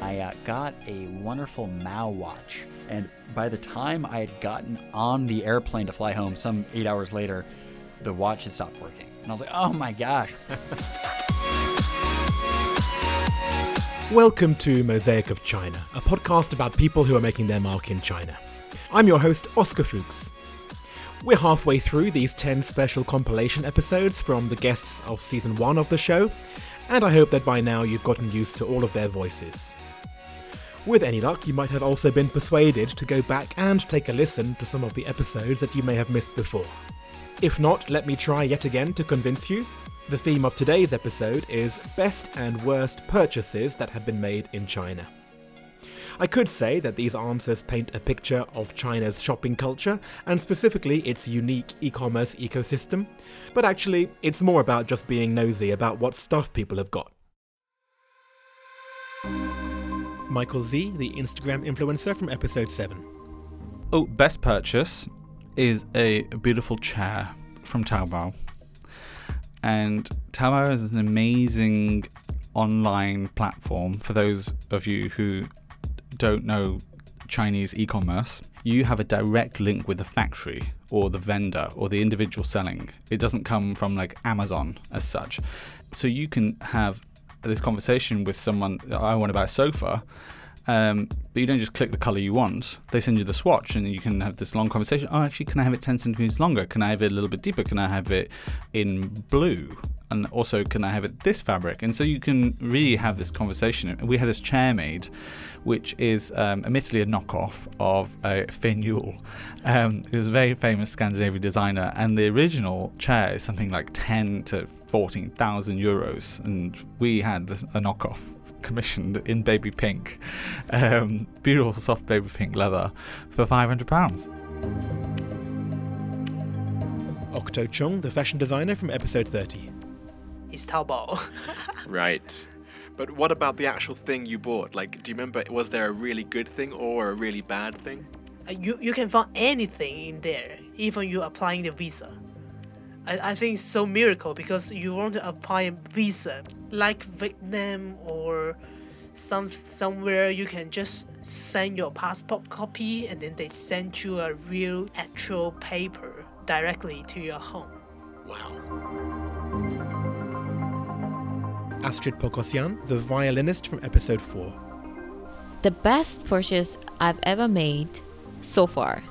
I uh, got a wonderful Mao watch, and by the time I had gotten on the airplane to fly home, some eight hours later, the watch had stopped working. And I was like, oh my gosh. Welcome to Mosaic of China, a podcast about people who are making their mark in China. I'm your host, Oscar Fuchs. We're halfway through these 10 special compilation episodes from the guests of season 1 of the show, and I hope that by now you've gotten used to all of their voices. With any luck, you might have also been persuaded to go back and take a listen to some of the episodes that you may have missed before. If not, let me try yet again to convince you. The theme of today's episode is best and worst purchases that have been made in China. I could say that these answers paint a picture of China's shopping culture, and specifically its unique e commerce ecosystem, but actually, it's more about just being nosy about what stuff people have got. Michael Zee, the Instagram influencer from episode 7. Oh, best purchase is a beautiful chair from Taobao. And Taobao is an amazing online platform for those of you who don't know Chinese e commerce. You have a direct link with the factory or the vendor or the individual selling. It doesn't come from like Amazon as such. So you can have this conversation with someone. I want to buy a sofa. Um, but you don't just click the color you want. They send you the swatch, and you can have this long conversation. Oh, actually, can I have it 10 centimeters longer? Can I have it a little bit deeper? Can I have it in blue? And also, can I have it this fabric? And so you can really have this conversation. We had this chair made, which is um, admittedly a knockoff of a Finn Juhl. Um, was a very famous Scandinavian designer, and the original chair is something like 10 to 14,000 euros, and we had a knockoff commissioned in baby pink, um, beautiful soft baby pink leather for 500 pounds. Octo Chung, the fashion designer from episode 30. It's Taobao. Right. But what about the actual thing you bought? Like, do you remember, was there a really good thing or a really bad thing? Uh, you you can find anything in there, even you applying the visa. I, I think it's so miracle because you want to apply a visa like Vietnam or some somewhere you can just send your passport copy and then they send you a real actual paper directly to your home. Wow. Astrid Poghosyan, the violinist from episode 4. The best purchase I've ever made so far.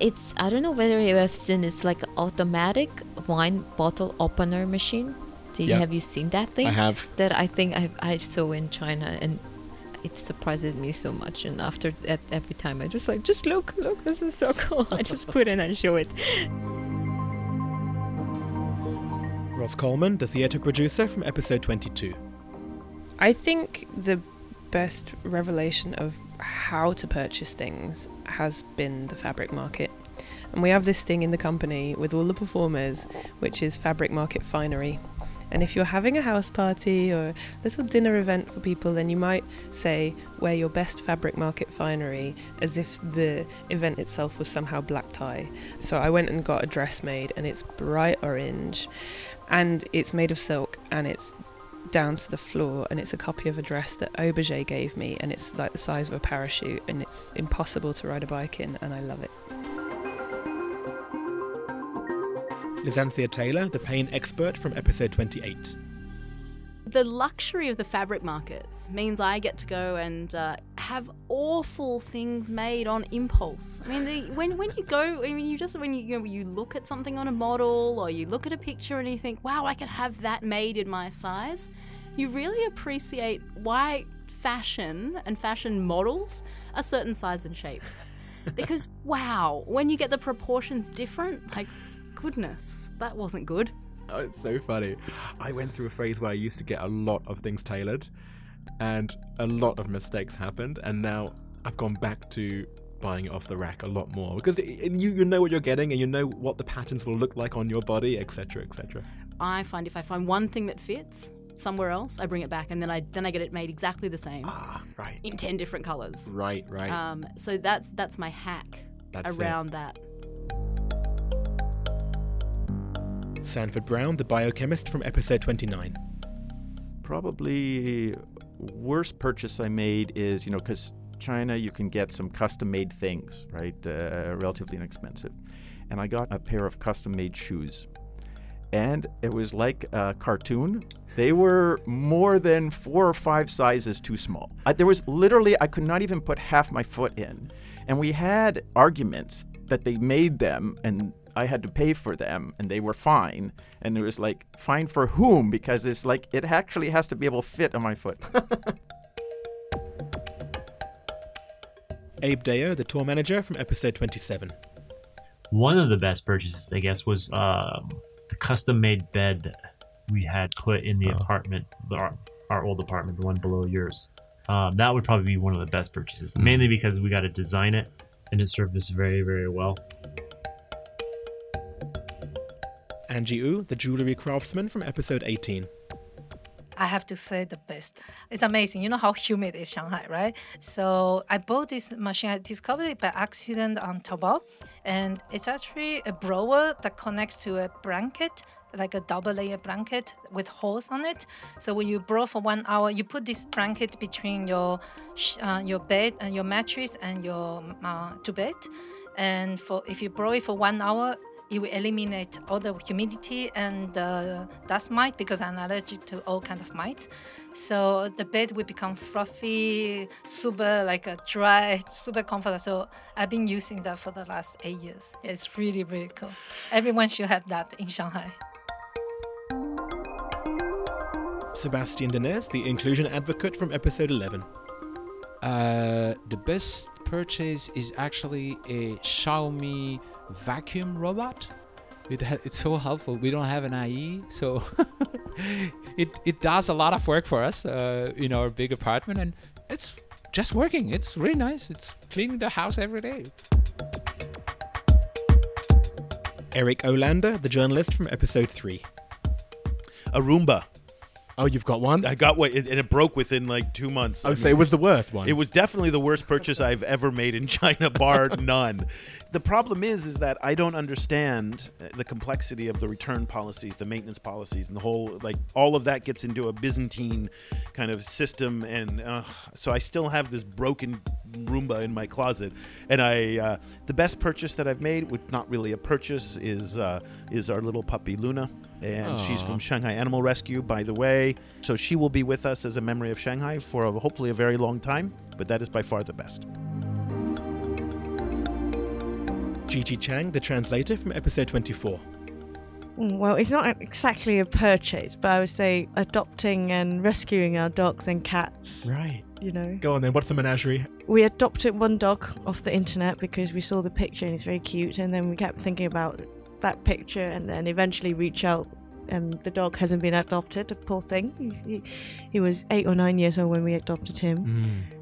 It's I don't know whether you have seen it's like an automatic wine bottle opener machine. Do you Yeah. have you seen that thing? I have. That I think I I saw in China and it surprises me so much and after that every time I just like just look look this is so cool I just put in and show it Ross Coleman, the theatre producer from episode 22. I think the best revelation of how to purchase things has been the fabric market. And we have this thing in the company with all the performers, which is fabric market finery. And if you're having a house party or a little dinner event for people, then you might say, wear your best fabric market finery as if the event itself was somehow black tie. So I went and got a dress made, and it's bright orange, and it's made of silk, and it's down to the floor and it's a copy of a dress that Auberger gave me and it's like the size of a parachute and it's impossible to ride a bike in and I love it. Lizanthia Taylor, the pain expert from episode 28. The luxury of the fabric markets means I get to go and uh, have awful things made on impulse. I mean, the, when when you go, I mean, you just when you you, know, you look at something on a model or you look at a picture and you think, "Wow, I could have that made in my size." You really appreciate why fashion and fashion models are certain sizes and shapes. Because wow, when you get the proportions different, like goodness, that wasn't good. Oh, it's so funny. I went through a phase where I used to get a lot of things tailored, and a lot of mistakes happened. And now I've gone back to buying it off the rack a lot more because it, it- you you know what you're getting and you know what the patterns will look like on your body, etc., etc. I find if I find one thing that fits somewhere else, I bring it back and then I then I get it made exactly the same Ah, right, in ten different colors. right, right. Um, so that's that's my hack That's it. around that. Sanford Brown, the biochemist from episode 29. probably worst purchase I made is you know because China you can get some custom made things right, uh, relatively inexpensive, and I got a pair of custom made shoes, and it was like a cartoon. They were more than four or five sizes too small. I, there was literally I could not even put half my foot in, and we had arguments that they made them and I had to pay for them and they were fine. And it was like, fine for whom? Because it's like, it actually has to be able to fit on my foot. Abe Deo, the tour manager from episode 27. One of the best purchases, I guess, was um, the custom-made bed we had put in the Oh. apartment, our, our old apartment, the one below yours. Um, that would probably be one of the best purchases, Mm. mainly because we got to design it, and it served us very, very well. Angie the jewelry craftsman from episode 18. I have to say the best. It's amazing. You know how humid is Shanghai, right? So I bought this machine. I discovered it by accident on Taobao, and it's actually a blower that connects to a blanket, like a double layer blanket with holes on it. So when you blow for one hour, you put this blanket between your uh, your bed and your mattress and your uh, to bed, and for if you blow it for one hour, it will eliminate all the humidity and uh, dust mite because I'm allergic to all kind of mites. So the bed will become fluffy, super like a dry, super comfortable. So I've been using that for the last eight years. It's really really cool. Everyone should have that in Shanghai. Sebastian Denez, the inclusion advocate from episode 11. Uh, the best purchase is actually a Xiaomi vacuum robot. It ha- it's so helpful. We don't have an ayi, so it it does a lot of work for us uh, in our big apartment, and it's just working. It's really nice. It's cleaning the house every day. Eric Olander, the journalist from episode 3. A Roomba. Oh, you've got one? I got one, and it broke within like two months. Oh, say it was the worst one. It was definitely the worst purchase I've ever made in China, bar none. The problem is, is that I don't understand uh, the complexity of the return policies, the maintenance policies, and the whole like all of that gets into a Byzantine kind of system, and uh, so I still have this broken Roomba in my closet. And I, uh, the best purchase that I've made, which not really a purchase, is uh, is our little puppy Luna, and she's from Shanghai Animal Rescue, by the way. So she will be with us as a memory of Shanghai for a, hopefully a very long time. But that is by far the best. Gigi Chang, the translator from episode 24. Mm, Well, it's not exactly a purchase, but I would say adopting and rescuing our dogs and cats. Right. You know, Go on then, what's the menagerie? we adopted one dog off the internet because we saw the picture and it's very cute, and then we kept thinking about that picture, and then eventually reach out. And the dog hasn't been adopted. The poor thing. He's, he, he was eight or nine years old when we adopted him. Mm.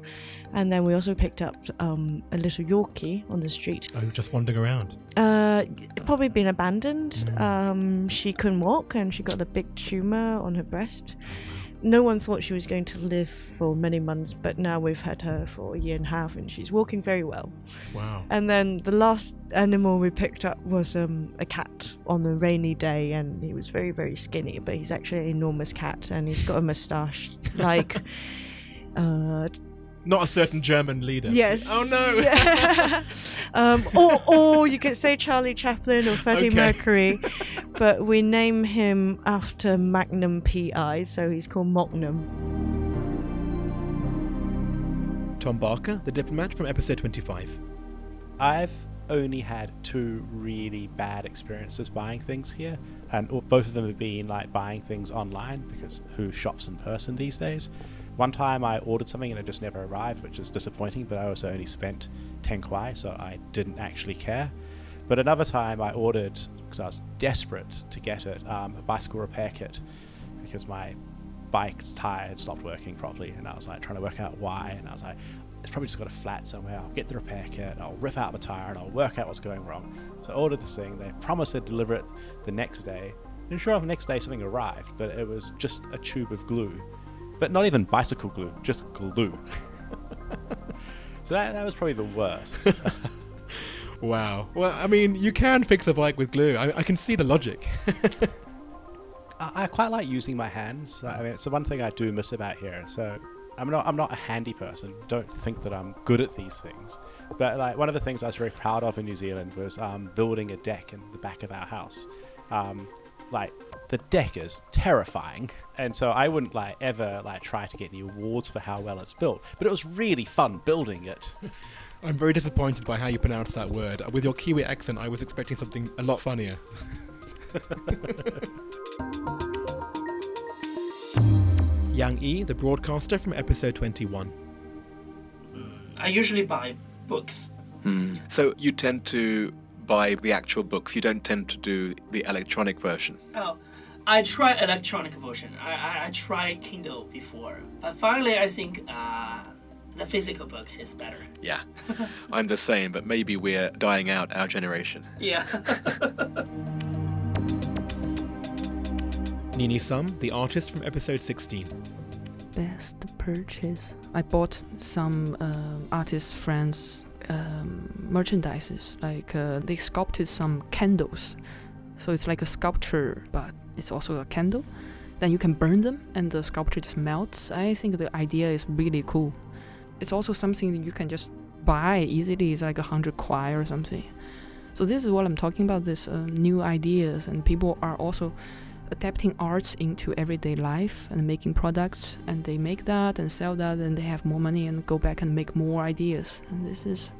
And then we also picked up um, a little Yorkie on the street. Oh, just wandering around. Uh, probably been abandoned. Mm. Um, she couldn't walk and she got a big tumor on her breast. No one thought she was going to live for many months, but now we've had her for a year and a half and she's walking very well. Wow. And then the last animal we picked up was um, a cat on a rainy day, and he was very, very skinny, but he's actually an enormous cat, and he's got a moustache like. uh, Not a certain German leader. Yes. Oh no. Yeah. um, or, or you could say Charlie Chaplin or Freddie Okay. Mercury, but we name him after Magnum PI, so he's called Magnum. Tom Barker, the diplomat from episode 25. I've only had two really bad experiences buying things here, and both of them have been like buying things online because who shops in person these days? One time I ordered something and it just never arrived, which is disappointing, but I also only spent 10 kwai, so I didn't actually care. But another time I ordered, because I was desperate to get it, um, a bicycle repair kit because my bike's tire had stopped working properly, and I was like trying to work out why, and I was like, it's probably just got a flat somewhere. I'll get the repair kit, I'll rip out the tire, and I'll work out what's going wrong. So I ordered this thing. They promised they'd deliver it the next day. And sure enough, the next day something arrived, but it was just a tube of glue, but not even bicycle glue, just glue. so that, that was probably the worst. Wow. Well, I mean, you can fix a bike with glue. I, I can see the logic. I, I quite like using my hands. I mean, it's the one thing I do miss about here. So I'm not I'm not a handy person. Don't think that I'm good at these things. But like one of the things I was very proud of in New Zealand was um, building a deck in the back of our house. Um, like the deck is terrifying, and so I wouldn't like ever like try to get any awards for how well it's built. But it was really fun building it. I'm very disappointed by how you pronounce that word. With your Kiwi accent, I was expecting something a lot funnier. Yang Yi, the broadcaster from episode 21. I usually buy books. Hmm. So you tend to buy the actual books. You don't tend to do the electronic version. Oh, I tried electronic version. I, I, I tried Kindle before, but finally I think uh, the physical book is better. Yeah, I'm the same, but maybe we're dying out our generation. Yeah. Nini Sum, the artist from episode 16. Best purchase. I bought some uh, artist friends um, merchandises. Like uh, they sculpted some candles, so it's like a sculpture, but it's also a candle. Then you can burn them, and the sculpture just melts. I think the idea is really cool. It's also something that you can just buy easily. It's like a hundred kwai or something. So this is what I'm talking about. This uh, new ideas, and people are also adapting arts into everyday life and making products and they make that and sell that and they have more money and go back and make more ideas and this is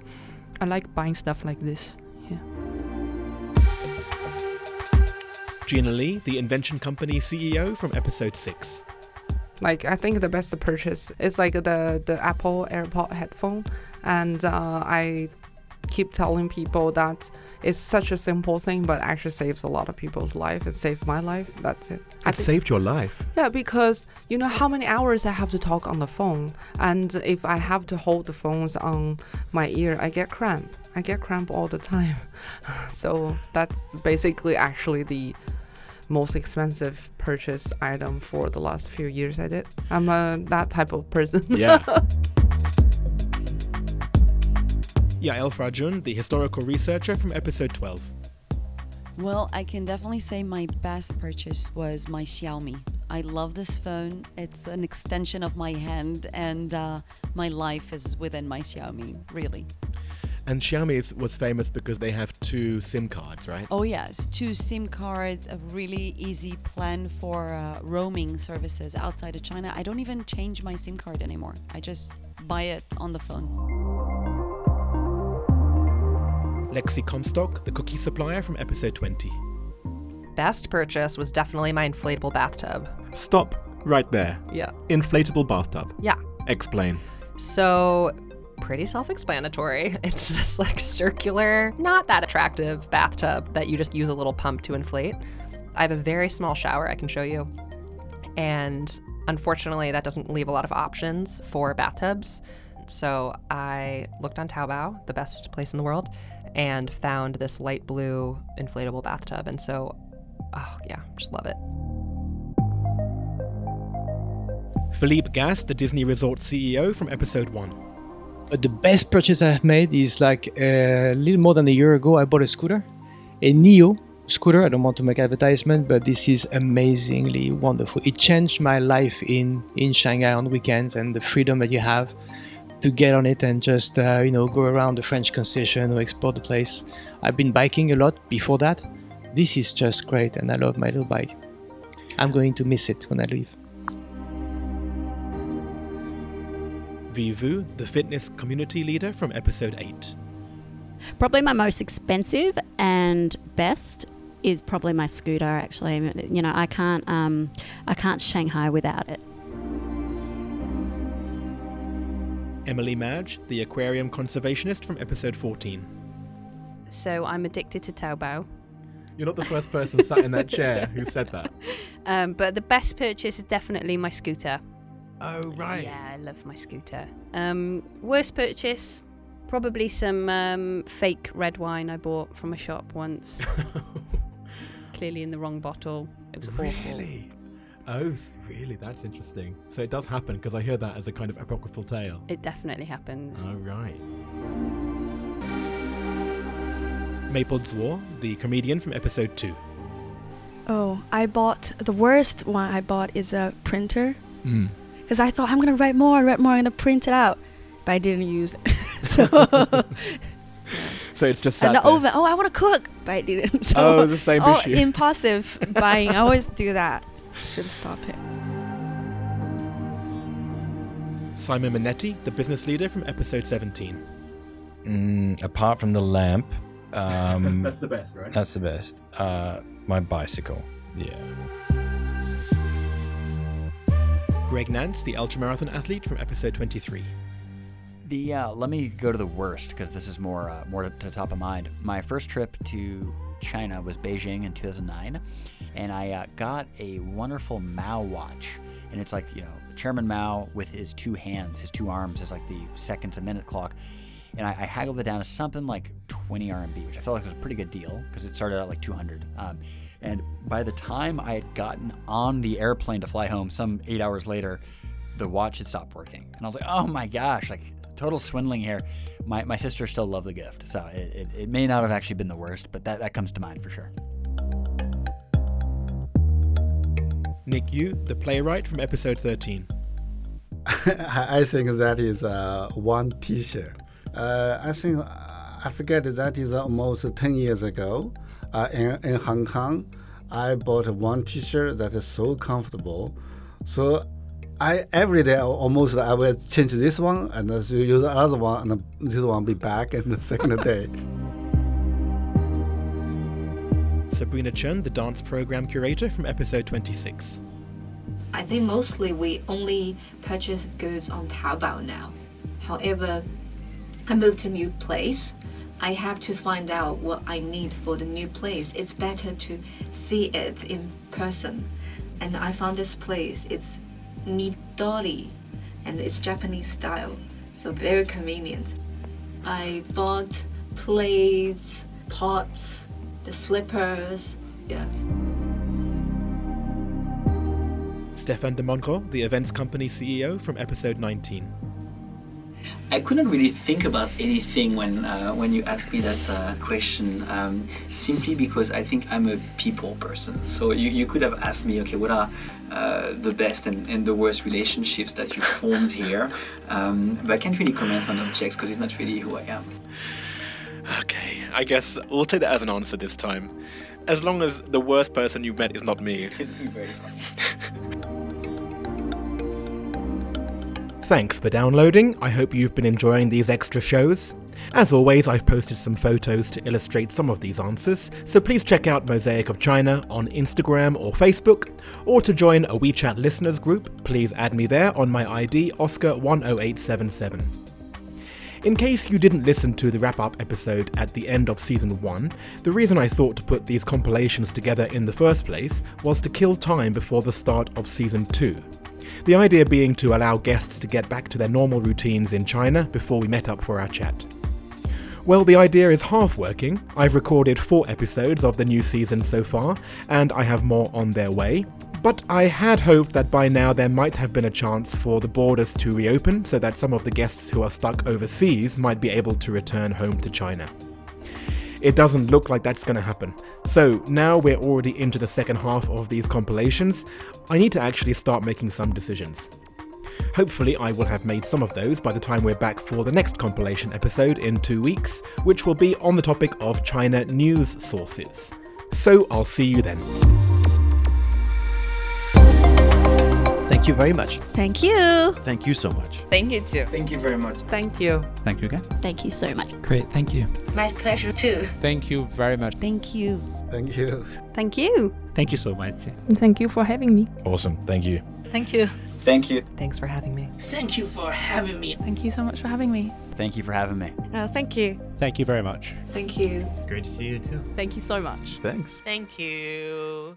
i like buying stuff like this yeah Gina Lee, the invention company CEO from episode 6. Like I think the best purchase is like the the Apple AirPod headphone, and uh, I keep telling people that it's such a simple thing, but actually saves a lot of people's life. It saved my life. That's it. It think- saved your life. Yeah, because you know how many hours I have to talk on the phone, and if I have to hold the phones on my ear, I get cramp. I get cramp all the time. So that's basically actually the most expensive purchase item for the last few years I did. I'm uh, that type of person. Yeah. Yael Frajun, the historical researcher from episode 12. Well, I can definitely say my best purchase was my Xiaomi. I love this phone. It's an extension of my hand, and uh, my life is within my Xiaomi, really. And Xiaomi was famous because they have two SIM cards, right? Oh, yes, two SIM cards, a really easy plan for uh, roaming services outside of China. I don't even change my SIM card anymore, I just buy it on the phone. Lexi Comstock, the cookie supplier from episode 20. Best purchase was definitely my inflatable bathtub. Stop right there. Yeah. Inflatable bathtub. Yeah. Explain. So, pretty self explanatory. It's this like circular, not that attractive bathtub that you just use a little pump to inflate. I have a very small shower I can show you. And unfortunately, that doesn't leave a lot of options for bathtubs. So I looked on Taobao, the best place in the world, and found this light blue inflatable bathtub. And so, oh yeah, just love it. Philippe Gas, the Disney Resort CEO from episode 1. But the best purchase I've made is like a little more than a year ago. I bought a scooter, a Neo scooter. I don't want to make advertisement, but this is amazingly wonderful. It changed my life in in Shanghai on weekends and the freedom that you have to get on it and just uh, you know go around the French concession or explore the place. I've been biking a lot before that. This is just great, and I love my little bike. I'm going to miss it when I leave. Vivu, the fitness community leader from episode 8. Probably my most expensive and best is probably my scooter. Actually, you know, I can't um, I can't Shanghai without it. Emily Madge, the aquarium conservationist from episode 14. So I'm addicted to Taobao. You're not the first person sat in that chair who said that. Um, but the best purchase is definitely my scooter. Oh, right. Yeah, I love my scooter. Um, worst purchase, probably some um, fake red wine I bought from a shop once. Clearly in the wrong bottle. It was awful. Really? Oh, really? That's interesting. So it does happen because I hear that as a kind of apocryphal tale. It definitely happens. Oh, right. Maple Zwar, the comedian from episode 2. Oh, I bought the worst one I bought is a printer. Mm. Because I thought I'm gonna write more, write more, I'm gonna print it out, but I didn't use it. so So it's just and the there. oven. Oh, I want to cook, but I didn't. So Oh, the same oh, issue. impulsive buying. I always do that. Should stop it. Simon Minetti, the business leader from episode 17. Mm, apart from the lamp, um, That's the best, right? That's the best. Uh, my bicycle. Yeah. Greg Nance, the ultramarathon athlete from episode 23. The uh, let me go to the worst because this is more uh, more to, to top of mind. My first trip to China was Beijing in 2009, and I uh, got a wonderful Mao watch, and it's like you know Chairman Mao with his two hands, his two arms is like the seconds a minute clock, and I, I haggled it down to something like 20 RMB, which I felt like was a pretty good deal because it started out like 200. Um, and by the time I had gotten on the airplane to fly home, some eight hours later, the watch had stopped working, and I was like, oh my gosh, like total swindling here. My, my sister still loved the gift, so it, it, it may not have actually been the worst, but that, that comes to mind for sure. Nick Yu, the playwright from episode 13. I think that is uh, one T-shirt. Uh, I think I forget that is almost 10 years ago. Uh, in, in Hong Kong, I bought one T-shirt that is so comfortable. So I every day almost I will change this one and use the other one, and this one be back in the second day. Sabrina Chen, the dance program curator from episode 26. I think mostly we only purchase goods on Taobao now. However, I moved to a new place. I have to find out what I need for the new place. It's better to see it in person. And I found this place. It's Nitori and it's Japanese style. So very convenient. I bought plates, pots, the slippers. Yeah. Stefan de Monco, the events company CEO from episode 19. I couldn't really think about anything when uh, when you asked me that uh, question, um, simply because I think I'm a people person. So you, you could have asked me, okay, what are uh, the best and, and the worst relationships that you formed here? Um, but I can't really comment on objects because it's not really who I am. Okay, I guess we'll take that as an answer this time. As long as the worst person you met is not me. It's very fun. Thanks for downloading. I hope you've been enjoying these extra shows. As always, I've posted some photos to illustrate some of these answers, so please check out Mosaic of China on Instagram or Facebook, or to join a WeChat listeners group, please add me there on my ID Oscar10877. In case you didn't listen to the wrap up episode at the end of season 1, the reason I thought to put these compilations together in the first place was to kill time before the start of season 2. The idea being to allow guests to get back to their normal routines in China before we met up for our chat. Well, the idea is half working. I've recorded four episodes of the new season so far, and I have more on their way. But I had hoped that by now there might have been a chance for the borders to reopen so that some of the guests who are stuck overseas might be able to return home to China. It doesn't look like that's going to happen. So now we're already into the second half of these compilations, I need to actually start making some decisions. Hopefully, I will have made some of those by the time we're back for the next compilation episode in two weeks, which will be on the topic of China news sources. So I'll see you then. Thank you very much. Thank you. Thank you so much. Thank you too. Thank you very much. Thank you. Thank you again. Thank you so much. Great, thank you. My pleasure too. Thank you very much. Thank you. Thank you. Thank you. Thank you so much. Thank you for having me. Awesome. Thank you. Thank you. Thank you. Thanks for having me. Thank you for having me. Thank you so much for having me. Thank you for having me. Oh, thank you. Thank you very much. Thank you. Great to see you too. Thank you so much. Thanks. Thank you.